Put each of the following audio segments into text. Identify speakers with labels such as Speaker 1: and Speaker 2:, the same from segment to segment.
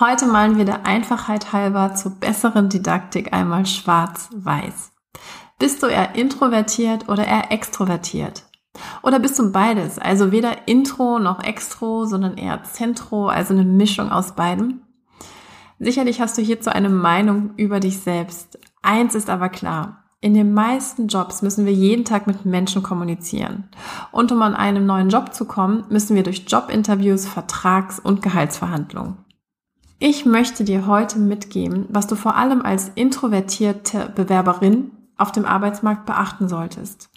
Speaker 1: Heute malen wir der Einfachheit halber zur besseren Didaktik einmal schwarz-weiß. Bist du eher introvertiert oder eher extrovertiert? Oder bist du beides, also weder Intro noch Extro, sondern eher Zentro, also eine Mischung aus beiden? Sicherlich hast du hierzu eine Meinung über dich selbst. Eins ist aber klar. In den meisten Jobs müssen wir jeden Tag mit Menschen kommunizieren. Und um an einen neuen Job zu kommen, müssen wir durch Jobinterviews, Vertrags- und Gehaltsverhandlungen. Ich möchte dir heute mitgeben, was du vor allem als introvertierte Bewerberin auf dem Arbeitsmarkt beachten solltest.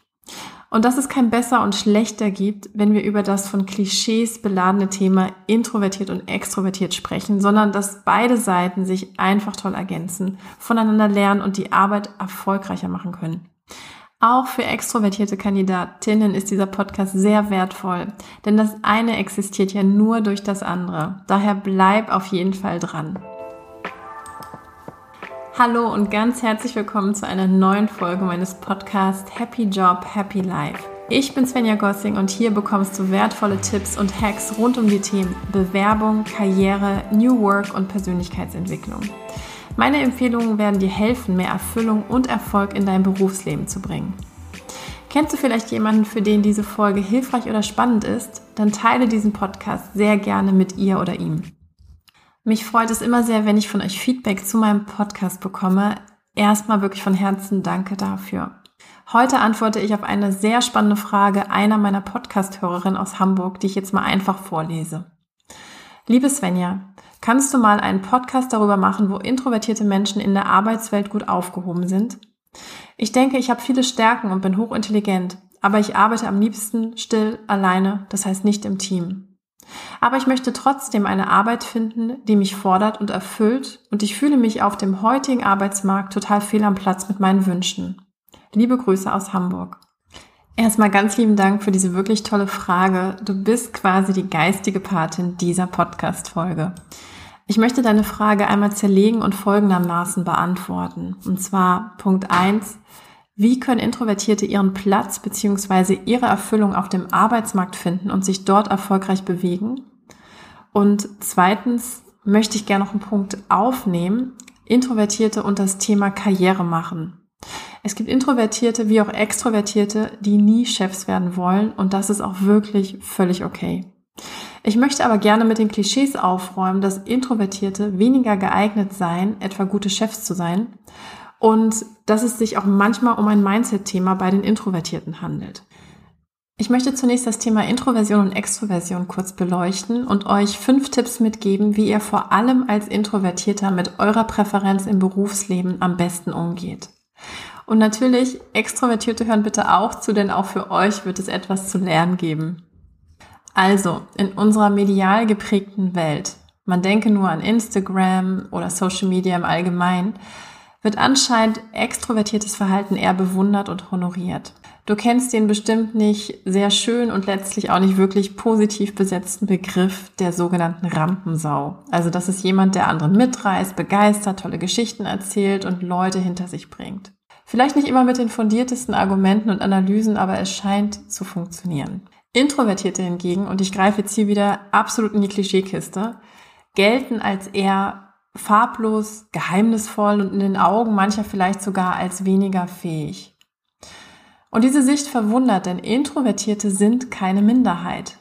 Speaker 1: Und dass es kein besser und schlechter gibt, wenn wir über das von Klischees beladene Thema introvertiert und extrovertiert sprechen, sondern dass beide Seiten sich einfach toll ergänzen, voneinander lernen und die Arbeit erfolgreicher machen können. Auch für extrovertierte Kandidatinnen ist dieser Podcast sehr wertvoll, denn das eine existiert ja nur durch das andere. Daher bleib auf jeden Fall dran. Hallo und ganz herzlich willkommen zu einer neuen Folge meines Podcasts Happy Job, Happy Life. Ich bin Svenja Gossing und hier bekommst du wertvolle Tipps und Hacks rund um die Themen Bewerbung, Karriere, New Work und Persönlichkeitsentwicklung. Meine Empfehlungen werden dir helfen, mehr Erfüllung und Erfolg in dein Berufsleben zu bringen. Kennst du vielleicht jemanden, für den diese Folge hilfreich oder spannend ist? Dann teile diesen Podcast sehr gerne mit ihr oder ihm. Mich freut es immer sehr, wenn ich von euch Feedback zu meinem Podcast bekomme. Erstmal wirklich von Herzen danke dafür. Heute antworte ich auf eine sehr spannende Frage einer meiner Podcast-Hörerinnen aus Hamburg, die ich jetzt mal einfach vorlese. Liebe Svenja, kannst du mal einen Podcast darüber machen, wo introvertierte Menschen in der Arbeitswelt gut aufgehoben sind? Ich denke, ich habe viele Stärken und bin hochintelligent, aber ich arbeite am liebsten still, alleine, das heißt nicht im Team. Aber ich möchte trotzdem eine Arbeit finden, die mich fordert und erfüllt und ich fühle mich auf dem heutigen Arbeitsmarkt total fehl am Platz mit meinen Wünschen. Liebe Grüße aus Hamburg. Erstmal ganz lieben Dank für diese wirklich tolle Frage. Du bist quasi die geistige Patin dieser Podcast-Folge. Ich möchte deine Frage einmal zerlegen und folgendermaßen beantworten. Und zwar Punkt eins: wie können Introvertierte ihren Platz bzw. ihre Erfüllung auf dem Arbeitsmarkt finden und sich dort erfolgreich bewegen? Und zweitens möchte ich gerne noch einen Punkt aufnehmen. Introvertierte und das Thema Karriere machen. Es gibt Introvertierte wie auch Extrovertierte, die nie Chefs werden wollen und das ist auch wirklich völlig okay. Ich möchte aber gerne mit den Klischees aufräumen, dass Introvertierte weniger geeignet seien, etwa gute Chefs zu sein und dass es sich auch manchmal um ein Mindset-Thema bei den Introvertierten handelt. Ich möchte zunächst das Thema Introversion und Extroversion kurz beleuchten und euch fünf Tipps mitgeben, wie ihr vor allem als Introvertierter mit eurer Präferenz im Berufsleben am besten umgeht. Und natürlich, Extrovertierte hören bitte auch zu, denn auch für euch wird es etwas zu lernen geben. Also, in unserer medial geprägten Welt, man denke nur an Instagram oder Social Media im Allgemeinen, wird anscheinend extrovertiertes Verhalten eher bewundert und honoriert. Du kennst den bestimmt nicht sehr schön und letztlich auch nicht wirklich positiv besetzten Begriff der sogenannten Rampensau. Also das ist jemand, der anderen mitreißt, begeistert, tolle Geschichten erzählt und Leute hinter sich bringt. Vielleicht nicht immer mit den fundiertesten Argumenten und Analysen, aber es scheint zu funktionieren. Introvertierte hingegen, und ich greife jetzt hier wieder absolut in die Klischeekiste, gelten als eher farblos, geheimnisvoll und in den Augen mancher vielleicht sogar als weniger fähig. Und diese Sicht verwundert, denn Introvertierte sind keine Minderheit.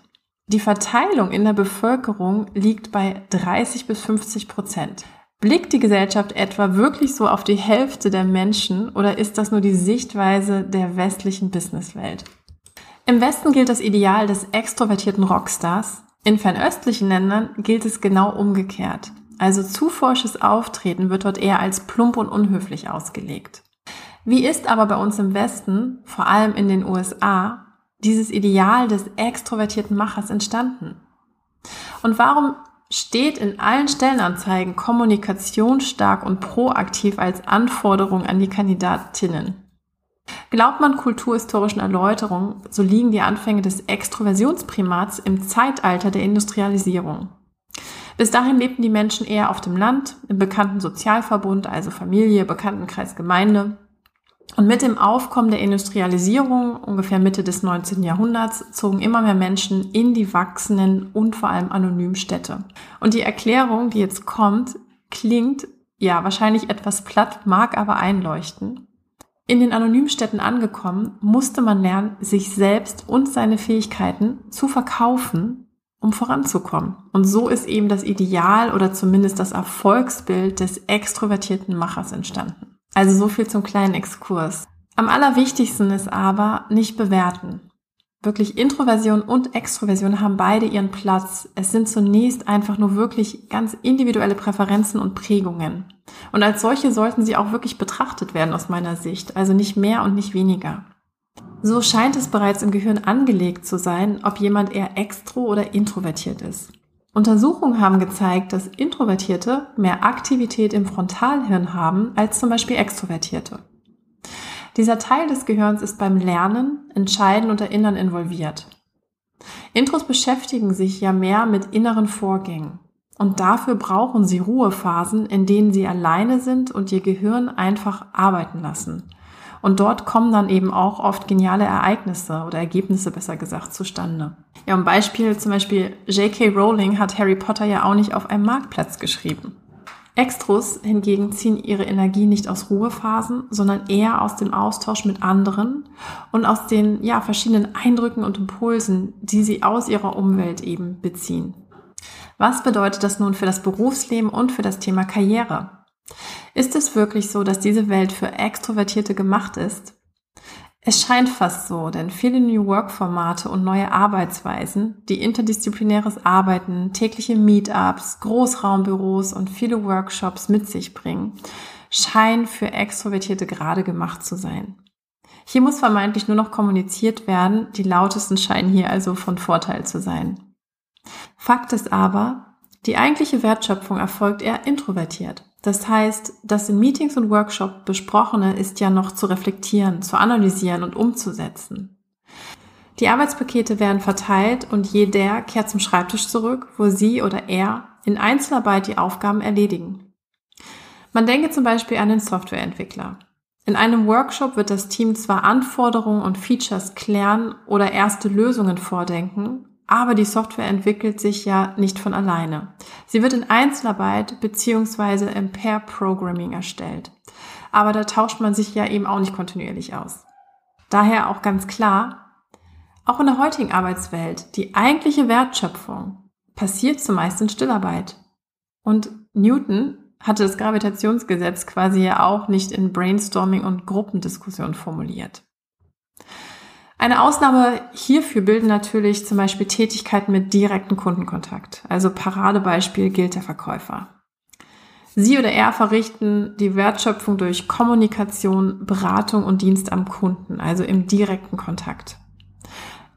Speaker 1: Die Verteilung in der Bevölkerung liegt bei 30 bis 50 Prozent. Blickt die Gesellschaft etwa wirklich so auf die Hälfte der Menschen oder ist das nur die Sichtweise der westlichen Businesswelt? Im Westen gilt das Ideal des extrovertierten Rockstars. In fernöstlichen Ländern gilt es genau umgekehrt. Also zu forsches Auftreten wird dort eher als plump und unhöflich ausgelegt. Wie ist aber bei uns im Westen, vor allem in den USA, dieses Ideal des extrovertierten Machers entstanden? Und warum steht in allen Stellenanzeigen Kommunikation stark und proaktiv als Anforderung an die Kandidatinnen? Glaubt man kulturhistorischen Erläuterungen, so liegen die Anfänge des Extroversionsprimats im Zeitalter der Industrialisierung. Bis dahin lebten die Menschen eher auf dem Land, im bekannten Sozialverbund, also Familie, Bekanntenkreis, Gemeinde. Und mit dem Aufkommen der Industrialisierung, ungefähr Mitte des 19. Jahrhunderts, zogen immer mehr Menschen in die wachsenden und vor allem anonymen Städte. Und die Erklärung, die jetzt kommt, klingt ja wahrscheinlich etwas platt, mag aber einleuchten. In den anonymen Städten angekommen, musste man lernen, sich selbst und seine Fähigkeiten zu verkaufen, um voranzukommen. Und so ist eben das Ideal oder zumindest das Erfolgsbild des extrovertierten Machers entstanden. Also so viel zum kleinen Exkurs. Am allerwichtigsten ist aber nicht bewerten. Wirklich Introversion und Extroversion haben beide ihren Platz. Es sind zunächst einfach nur wirklich ganz individuelle Präferenzen und Prägungen. Und als solche sollten sie auch wirklich betrachtet werden aus meiner Sicht, also nicht mehr und nicht weniger. So scheint es bereits im Gehirn angelegt zu sein, ob jemand eher extro oder introvertiert ist. Untersuchungen haben gezeigt, dass Introvertierte mehr Aktivität im Frontalhirn haben als zum Beispiel Extrovertierte. Dieser Teil des Gehirns ist beim Lernen, Entscheiden und Erinnern involviert. Intros beschäftigen sich ja mehr mit inneren Vorgängen. Und dafür brauchen sie Ruhephasen, in denen sie alleine sind und ihr Gehirn einfach arbeiten lassen. Und dort kommen dann eben auch oft geniale Ereignisse oder Ergebnisse besser gesagt zustande. Ja, ein Beispiel zum Beispiel J.K. Rowling hat Harry Potter ja auch nicht auf einem Marktplatz geschrieben. Extros hingegen ziehen ihre Energie nicht aus Ruhephasen, sondern eher aus dem Austausch mit anderen und aus den ja, verschiedenen Eindrücken und Impulsen, die sie aus ihrer Umwelt eben beziehen. Was bedeutet das nun für das Berufsleben und für das Thema Karriere? Ist es wirklich so, dass diese Welt für Extrovertierte gemacht ist? Es scheint fast so, denn viele New Work-Formate und neue Arbeitsweisen, die interdisziplinäres Arbeiten, tägliche Meetups, Großraumbüros und viele Workshops mit sich bringen, scheinen für Extrovertierte gerade gemacht zu sein. Hier muss vermeintlich nur noch kommuniziert werden, die lautesten scheinen hier also von Vorteil zu sein. Fakt ist aber, die eigentliche Wertschöpfung erfolgt eher introvertiert. Das heißt, das in Meetings und Workshops besprochene ist ja noch zu reflektieren, zu analysieren und umzusetzen. Die Arbeitspakete werden verteilt und jeder kehrt zum Schreibtisch zurück, wo sie oder er in Einzelarbeit die Aufgaben erledigen. Man denke zum Beispiel an den Softwareentwickler. In einem Workshop wird das Team zwar Anforderungen und Features klären oder erste Lösungen vordenken, aber die Software entwickelt sich ja nicht von alleine. Sie wird in Einzelarbeit beziehungsweise im Pair Programming erstellt. Aber da tauscht man sich ja eben auch nicht kontinuierlich aus. Daher auch ganz klar, auch in der heutigen Arbeitswelt, die eigentliche Wertschöpfung passiert zumeist in Stillarbeit. Und Newton hatte das Gravitationsgesetz quasi ja auch nicht in Brainstorming und Gruppendiskussion formuliert. Eine Ausnahme hierfür bilden natürlich zum Beispiel Tätigkeiten mit direktem Kundenkontakt. Also Paradebeispiel gilt der Verkäufer. Sie oder er verrichten die Wertschöpfung durch Kommunikation, Beratung und Dienst am Kunden, also im direkten Kontakt.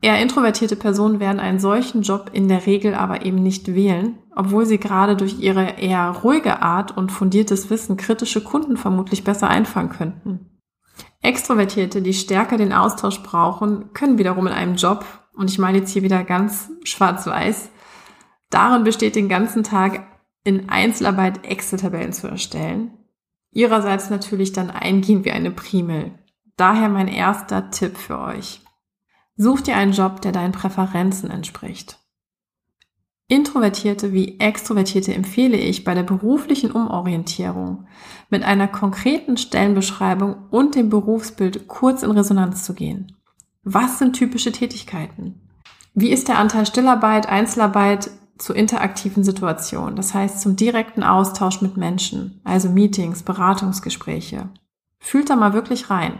Speaker 1: Eher introvertierte Personen werden einen solchen Job in der Regel aber eben nicht wählen, obwohl sie gerade durch ihre eher ruhige Art und fundiertes Wissen kritische Kunden vermutlich besser einfangen könnten. Extrovertierte, die stärker den Austausch brauchen, können wiederum in einem Job, und ich meine jetzt hier wieder ganz schwarz-weiß, darin besteht, den ganzen Tag in Einzelarbeit Excel-Tabellen zu erstellen. Ihrerseits natürlich dann eingehen wie eine Primel. Daher mein erster Tipp für euch. Such dir einen Job, der deinen Präferenzen entspricht. Introvertierte wie Extrovertierte empfehle ich bei der beruflichen Umorientierung mit einer konkreten Stellenbeschreibung und dem Berufsbild kurz in Resonanz zu gehen. Was sind typische Tätigkeiten? Wie ist der Anteil Stillarbeit, Einzelarbeit zu interaktiven Situationen, das heißt zum direkten Austausch mit Menschen, also Meetings, Beratungsgespräche? Fühlt da mal wirklich rein.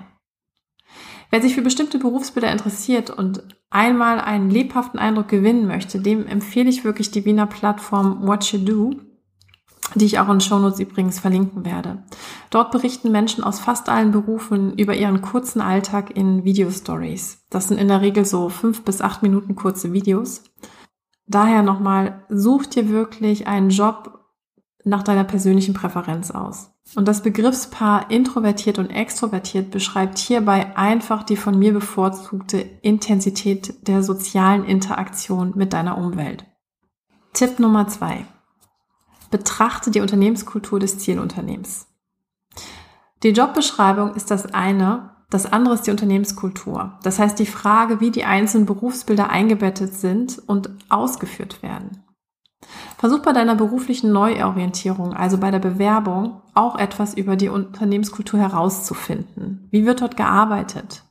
Speaker 1: Wer sich für bestimmte Berufsbilder interessiert und einmal einen lebhaften Eindruck gewinnen möchte, dem empfehle ich wirklich die Wiener Plattform What You Do, die ich auch in Shownotes übrigens verlinken werde. Dort berichten Menschen aus fast allen Berufen über ihren kurzen Alltag in Video-Stories. Das sind in der Regel so fünf bis acht Minuten kurze Videos. Daher nochmal, such dir wirklich einen Job nach deiner persönlichen Präferenz aus. Und das Begriffspaar introvertiert und extrovertiert beschreibt hierbei einfach die von mir bevorzugte Intensität der sozialen Interaktion mit deiner Umwelt. Tipp Nummer zwei. Betrachte die Unternehmenskultur des Zielunternehmens. Die Jobbeschreibung ist das eine, das andere ist die Unternehmenskultur. Das heißt die Frage, wie die einzelnen Berufsbilder eingebettet sind und ausgeführt werden. Versuch bei deiner beruflichen Neuorientierung, also bei der Bewerbung, auch etwas über die Unternehmenskultur herauszufinden. Wie wird dort gearbeitet?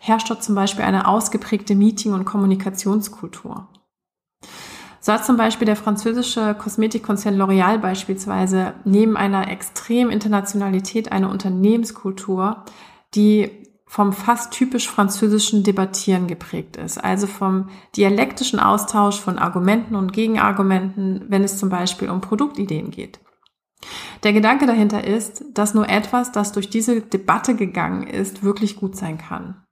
Speaker 1: Herrscht dort zum Beispiel eine ausgeprägte Meeting- und Kommunikationskultur? So hat zum Beispiel der französische Kosmetikkonzern L'Oréal beispielsweise neben einer extremen Internationalität eine Unternehmenskultur, die vom fast typisch französischen Debattieren geprägt ist, also vom dialektischen Austausch von Argumenten und Gegenargumenten, wenn es zum Beispiel um Produktideen geht. Der Gedanke dahinter ist, dass nur etwas, das durch diese Debatte gegangen ist, wirklich gut sein kann.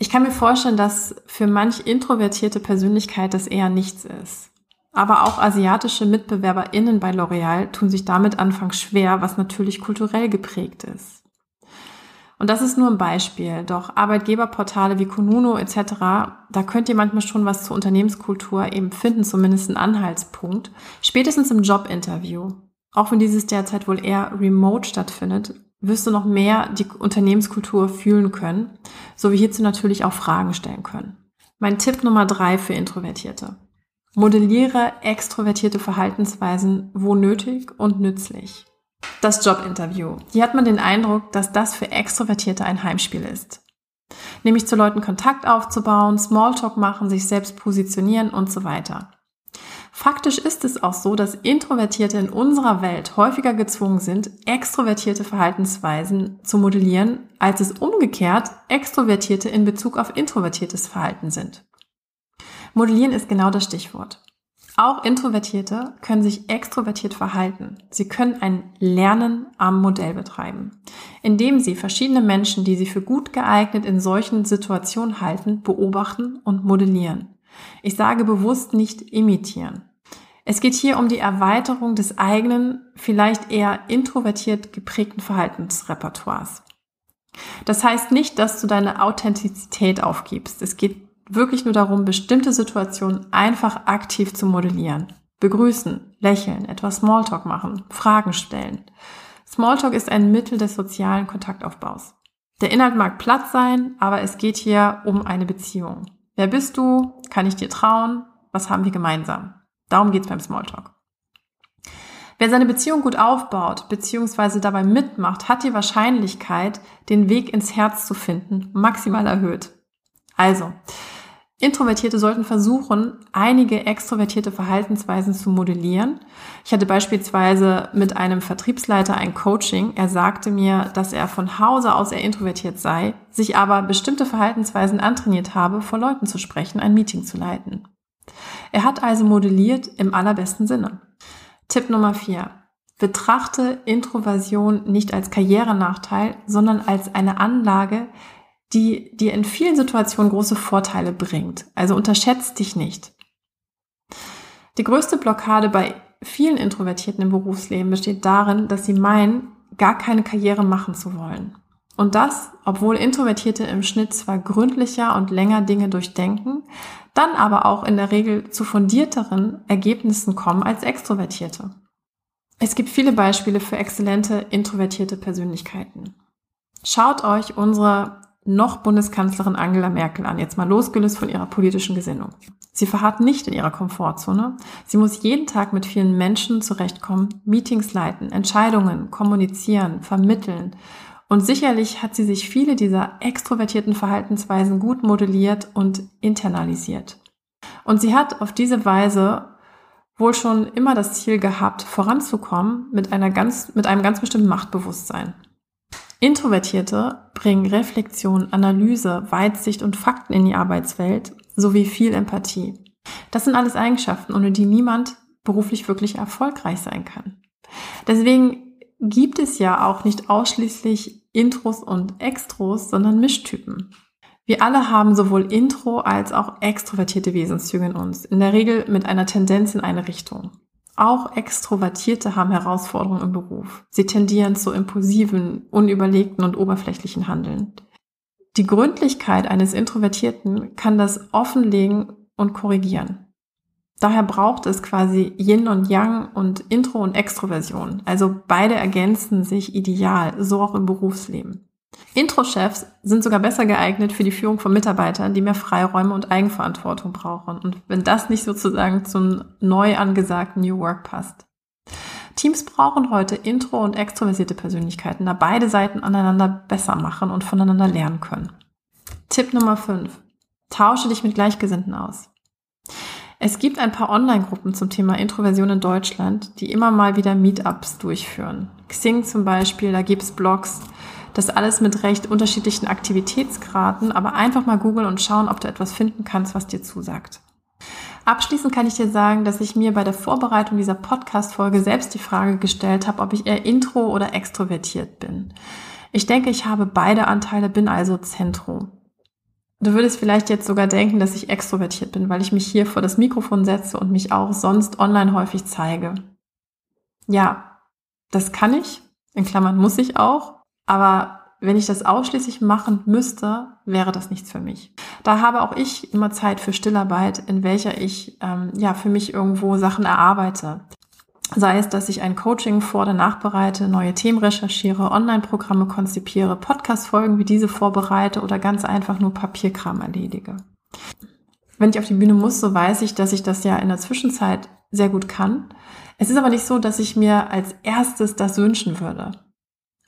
Speaker 1: Ich kann mir vorstellen, dass für manch introvertierte Persönlichkeit das eher nichts ist. Aber auch asiatische MitbewerberInnen bei L'Oreal tun sich damit anfangs schwer, was natürlich kulturell geprägt ist. Und das ist nur ein Beispiel. Doch Arbeitgeberportale wie Konuno etc., da könnt ihr manchmal schon was zur Unternehmenskultur eben finden, zumindest einen Anhaltspunkt. Spätestens im Jobinterview. Auch wenn dieses derzeit wohl eher remote stattfindet, wirst du noch mehr die Unternehmenskultur fühlen können, sowie hierzu natürlich auch Fragen stellen können. Mein Tipp Nummer drei für Introvertierte. Modelliere extrovertierte Verhaltensweisen wo nötig und nützlich. Das Jobinterview. Hier hat man den Eindruck, dass das für Extrovertierte ein Heimspiel ist. Nämlich zu Leuten Kontakt aufzubauen, Smalltalk machen, sich selbst positionieren und so weiter. Faktisch ist es auch so, dass Introvertierte in unserer Welt häufiger gezwungen sind, extrovertierte Verhaltensweisen zu modellieren, als es umgekehrt Extrovertierte in Bezug auf introvertiertes Verhalten sind. Modellieren ist genau das Stichwort. Auch Introvertierte können sich extrovertiert verhalten. Sie können ein Lernen am Modell betreiben, indem sie verschiedene Menschen, die sie für gut geeignet in solchen Situationen halten, beobachten und modellieren. Ich sage bewusst nicht imitieren. Es geht hier um die Erweiterung des eigenen, vielleicht eher introvertiert geprägten Verhaltensrepertoires. Das heißt nicht, dass du deine Authentizität aufgibst. Es geht wirklich nur darum, bestimmte Situationen einfach aktiv zu modellieren. Begrüßen, lächeln, etwas Smalltalk machen, Fragen stellen. Smalltalk ist ein Mittel des sozialen Kontaktaufbaus. Der Inhalt mag platt sein, aber es geht hier um eine Beziehung. Wer bist du? Kann ich dir trauen? Was haben wir gemeinsam? Darum geht's beim Smalltalk. Wer seine Beziehung gut aufbaut bzw. dabei mitmacht, hat die Wahrscheinlichkeit, den Weg ins Herz zu finden, maximal erhöht. Also, Introvertierte sollten versuchen, einige extrovertierte Verhaltensweisen zu modellieren. Ich hatte beispielsweise mit einem Vertriebsleiter ein Coaching. Er sagte mir, dass er von Hause aus eher introvertiert sei, sich aber bestimmte Verhaltensweisen antrainiert habe, vor Leuten zu sprechen, ein Meeting zu leiten. Er hat also modelliert im allerbesten Sinne. Tipp Nummer vier: Betrachte Introversion nicht als Karrierenachteil, sondern als eine Anlage, die dir in vielen Situationen große Vorteile bringt. Also unterschätzt dich nicht. Die größte Blockade bei vielen Introvertierten im Berufsleben besteht darin, dass sie meinen, gar keine Karriere machen zu wollen. Und das, obwohl Introvertierte im Schnitt zwar gründlicher und länger Dinge durchdenken, dann aber auch in der Regel zu fundierteren Ergebnissen kommen als Extrovertierte. Es gibt viele Beispiele für exzellente introvertierte Persönlichkeiten. Schaut euch unsere noch Bundeskanzlerin Angela Merkel an, jetzt mal losgelöst von ihrer politischen Gesinnung. Sie verharrt nicht in ihrer Komfortzone. Sie muss jeden Tag mit vielen Menschen zurechtkommen, Meetings leiten, Entscheidungen kommunizieren, vermitteln. Und sicherlich hat sie sich viele dieser extrovertierten Verhaltensweisen gut modelliert und internalisiert. Und sie hat auf diese Weise wohl schon immer das Ziel gehabt, voranzukommen mit einer ganz, mit einem ganz bestimmten Machtbewusstsein. Introvertierte bringen Reflexion, Analyse, Weitsicht und Fakten in die Arbeitswelt sowie viel Empathie. Das sind alles Eigenschaften, ohne die niemand beruflich wirklich erfolgreich sein kann. Deswegen gibt es ja auch nicht ausschließlich Intros und Extros, sondern Mischtypen. Wir alle haben sowohl Intro als auch extrovertierte Wesenszüge in uns, in der Regel mit einer Tendenz in eine Richtung. Auch Extrovertierte haben Herausforderungen im Beruf. Sie tendieren zu impulsiven, unüberlegten und oberflächlichen Handeln. Die Gründlichkeit eines Introvertierten kann das offenlegen und korrigieren. Daher braucht es quasi Yin und Yang und Intro und Extroversion. Also beide ergänzen sich ideal, so auch im Berufsleben. Intro-Chefs sind sogar besser geeignet für die Führung von Mitarbeitern, die mehr Freiräume und Eigenverantwortung brauchen. Und wenn das nicht sozusagen zum neu angesagten New Work passt. Teams brauchen heute intro- und extroversierte Persönlichkeiten, da beide Seiten aneinander besser machen und voneinander lernen können. Tipp Nummer 5. Tausche dich mit Gleichgesinnten aus. Es gibt ein paar Online-Gruppen zum Thema Introversion in Deutschland, die immer mal wieder Meetups durchführen. Xing zum Beispiel, da gibt's Blogs. Das alles mit recht unterschiedlichen Aktivitätsgraden, aber einfach mal googeln und schauen, ob du etwas finden kannst, was dir zusagt. Abschließend kann ich dir sagen, dass ich mir bei der Vorbereitung dieser Podcast-Folge selbst die Frage gestellt habe, ob ich eher intro oder extrovertiert bin. Ich denke, ich habe beide Anteile, bin also Zentro. Du würdest vielleicht jetzt sogar denken, dass ich extrovertiert bin, weil ich mich hier vor das Mikrofon setze und mich auch sonst online häufig zeige. Ja, das kann ich. In Klammern muss ich auch. Aber wenn ich das ausschließlich machen müsste, wäre das nichts für mich. Da habe auch ich immer Zeit für Stillarbeit, in welcher ich ähm, ja für mich irgendwo Sachen erarbeite. Sei es, dass ich ein Coaching vor- oder nachbereite, neue Themen recherchiere, Online-Programme konzipiere, Podcast-Folgen wie diese vorbereite oder ganz einfach nur Papierkram erledige. Wenn ich auf die Bühne muss, so weiß ich, dass ich das ja in der Zwischenzeit sehr gut kann. Es ist aber nicht so, dass ich mir als erstes das wünschen würde.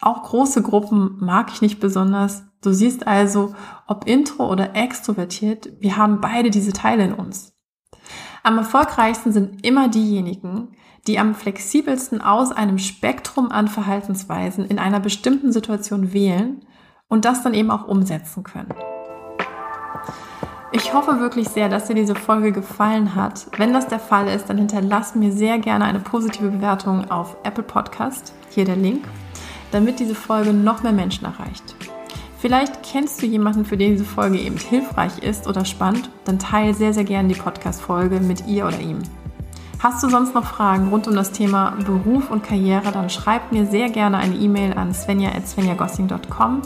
Speaker 1: Auch große Gruppen mag ich nicht besonders. Du siehst also, ob intro oder extrovertiert, wir haben beide diese Teile in uns. Am erfolgreichsten sind immer diejenigen, die am flexibelsten aus einem Spektrum an Verhaltensweisen in einer bestimmten Situation wählen und das dann eben auch umsetzen können. Ich hoffe wirklich sehr, dass dir diese Folge gefallen hat. Wenn das der Fall ist, dann hinterlass mir sehr gerne eine positive Bewertung auf Apple Podcast. Hier der Link, damit diese Folge noch mehr Menschen erreicht. Vielleicht kennst du jemanden, für den diese Folge eben hilfreich ist oder spannend, dann teile sehr, sehr gerne die Podcast-Folge mit ihr oder ihm. Hast du sonst noch Fragen rund um das Thema Beruf und Karriere, dann schreib mir sehr gerne eine E-Mail an svenja.svenjagossing.com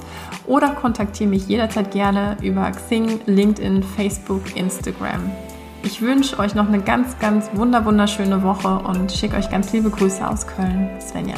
Speaker 1: oder kontaktiere mich jederzeit gerne über Xing, LinkedIn, Facebook, Instagram. Ich wünsche euch noch eine ganz, ganz wunderschöne Woche und schicke euch ganz liebe Grüße aus Köln. Svenja.